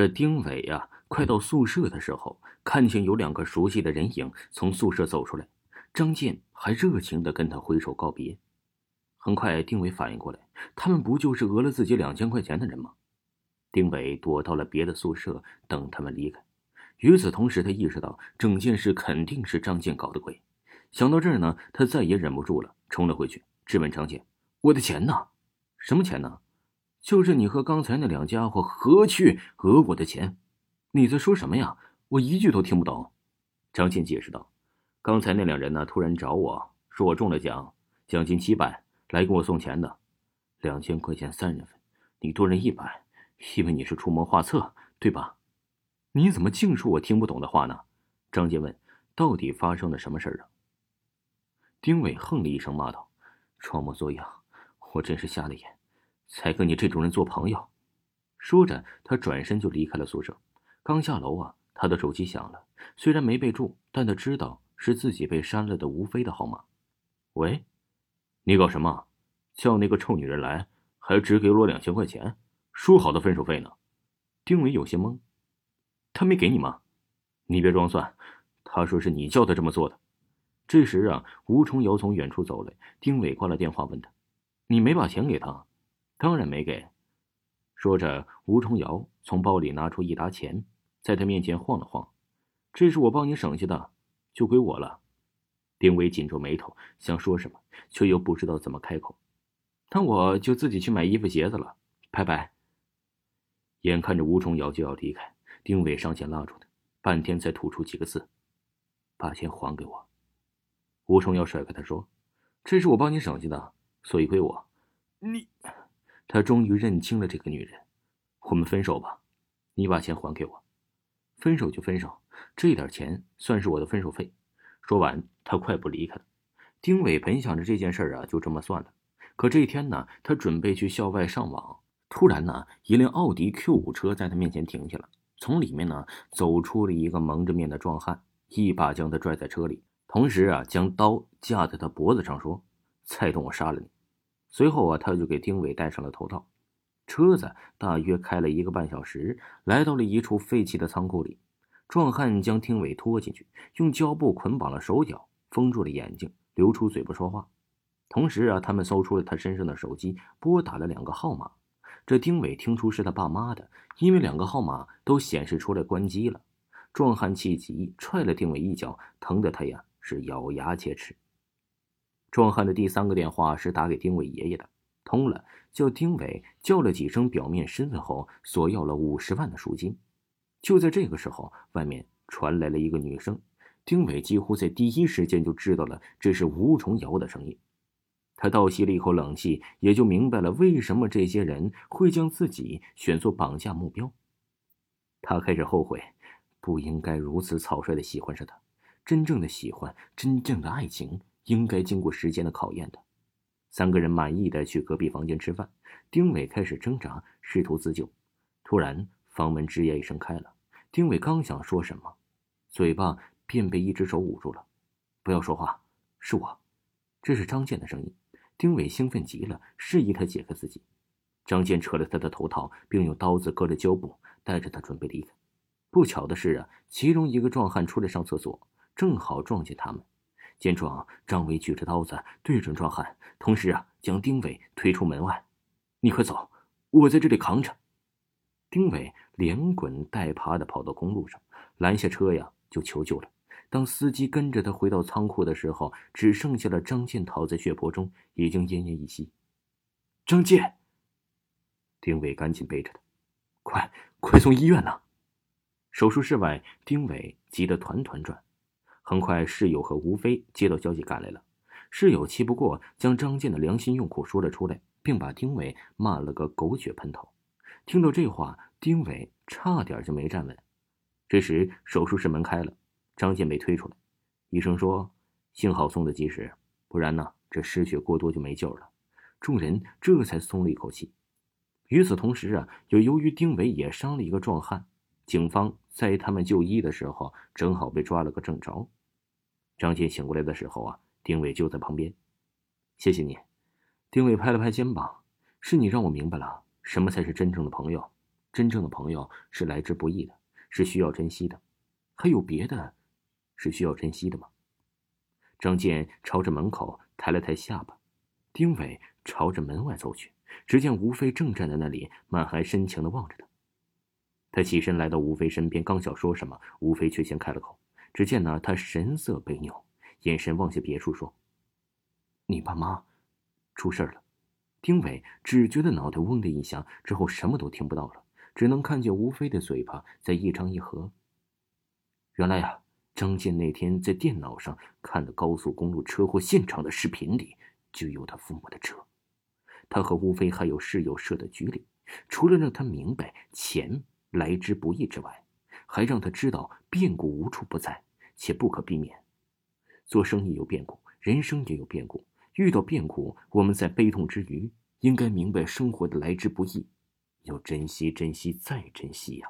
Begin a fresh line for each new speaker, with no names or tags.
这丁伟呀，快到宿舍的时候，看见有两个熟悉的人影从宿舍走出来，张健还热情的跟他挥手告别。很快，丁伟反应过来，他们不就是讹了自己两千块钱的人吗？丁伟躲到了别的宿舍等他们离开。与此同时，他意识到整件事肯定是张健搞的鬼。想到这儿呢，他再也忍不住了，冲了回去，质问张健：“我的钱呢？什么钱呢？就是你和刚才那两家伙合去讹我的钱。你在说什么呀？我一句都听不懂。”张健解释道：“刚才那两人呢，突然找我说我中了奖，奖金七百。”来给我送钱的，两千块钱三人份，你多人一百，因为你是出谋划策，对吧？你怎么净说我听不懂的话呢？张健问：“到底发生了什么事儿啊？”丁伟哼了一声，骂道：“装模作样，我真是瞎了眼，才跟你这种人做朋友。”说着，他转身就离开了宿舍。刚下楼啊，他的手机响了，虽然没备注，但他知道是自己被删了的吴飞的号码。喂。你搞什么？叫那个臭女人来，还只给我两千块钱，说好的分手费呢？丁伟有些懵，他没给你吗？你别装蒜，他说是你叫他这么做的。这时啊，吴重瑶从远处走来，丁伟挂了电话，问他：“你没把钱给他？”“当然没给。”说着，吴重瑶从包里拿出一沓钱，在他面前晃了晃：“这是我帮你省下的，就归我了。”丁伟紧皱眉头，想说什么，却又不知道怎么开口。那我就自己去买衣服鞋子了，拜拜。眼看着吴重瑶就要离开，丁伟上前拉住他，半天才吐出几个字：“把钱还给我。”吴重瑶甩开他说：“这是我帮你省下的，所以归我。”你，他终于认清了这个女人。我们分手吧，你把钱还给我。分手就分手，这点钱算是我的分手费。说完，他快步离开了。丁伟本想着这件事啊，就这么算了。可这一天呢，他准备去校外上网，突然呢，一辆奥迪 Q 五车在他面前停下了。从里面呢，走出了一个蒙着面的壮汉，一把将他拽在车里，同时啊，将刀架在他脖子上，说：“再动我杀了你。”随后啊，他就给丁伟戴上了头套。车子大约开了一个半小时，来到了一处废弃的仓库里。壮汉将丁伟拖进去，用胶布捆绑了手脚，封住了眼睛，留出嘴不说话。同时啊，他们搜出了他身上的手机，拨打了两个号码。这丁伟听出是他爸妈的，因为两个号码都显示出来关机了。壮汉气急，踹了丁伟一脚，疼得他呀是咬牙切齿。壮汉的第三个电话是打给丁伟爷爷的，通了，叫丁伟叫了几声，表面身份后索要了五十万的赎金。就在这个时候，外面传来了一个女声。丁伟几乎在第一时间就知道了这是吴重瑶的声音。他倒吸了一口冷气，也就明白了为什么这些人会将自己选作绑架目标。他开始后悔，不应该如此草率的喜欢上她。真正的喜欢，真正的爱情，应该经过时间的考验的。三个人满意的去隔壁房间吃饭。丁伟开始挣扎，试图自救。突然。房门吱呀一声开了，丁伟刚想说什么，嘴巴便被一只手捂住了。不要说话，是我，这是张健的声音。丁伟兴奋极了，示意他解开自己。张健扯了他的头套，并用刀子割了胶布，带着他准备离开。不巧的是啊，其中一个壮汉出来上厕所，正好撞见他们。见状，张伟举着刀子对准壮汉，同时啊，将丁伟推出门外。你快走，我在这里扛着。丁伟连滚带爬的跑到公路上，拦下车呀，就求救了。当司机跟着他回到仓库的时候，只剩下了张健躺在血泊中，已经奄奄一息。张健，丁伟赶紧背着他，快快送医院呐！手术室外，丁伟急得团团转。很快，室友和吴飞接到消息赶来了。室友气不过，将张健的良心用苦说了出来，并把丁伟骂了个狗血喷头。听到这话，丁伟差点就没站稳。这时，手术室门开了，张健被推出来。医生说：“幸好送的及时，不然呢，这失血过多就没救了。”众人这才松了一口气。与此同时啊，又由于丁伟也伤了一个壮汉，警方在他们就医的时候，正好被抓了个正着。张健醒过来的时候啊，丁伟就在旁边。谢谢你，丁伟拍了拍肩膀：“是你让我明白了。”什么才是真正的朋友？真正的朋友是来之不易的，是需要珍惜的。还有别的，是需要珍惜的吗？张健朝着门口抬了抬下巴，丁伟朝着门外走去，只见吴飞正站在那里，满含深情的望着他。他起身来到吴飞身边，刚想说什么，吴飞却先开了口。只见呢，他神色悲扭，眼神望向别处，说：“你爸妈出事了。”丁伟只觉得脑袋嗡的一下，之后什么都听不到了，只能看见吴飞的嘴巴在一张一合。原来呀，张健那天在电脑上看的高速公路车祸现场的视频里就有他父母的车。他和吴飞还有室友设的局里，除了让他明白钱来之不易之外，还让他知道变故无处不在，且不可避免。做生意有变故，人生也有变故。遇到变故，我们在悲痛之余，应该明白生活的来之不易，要珍惜、珍惜再珍惜呀。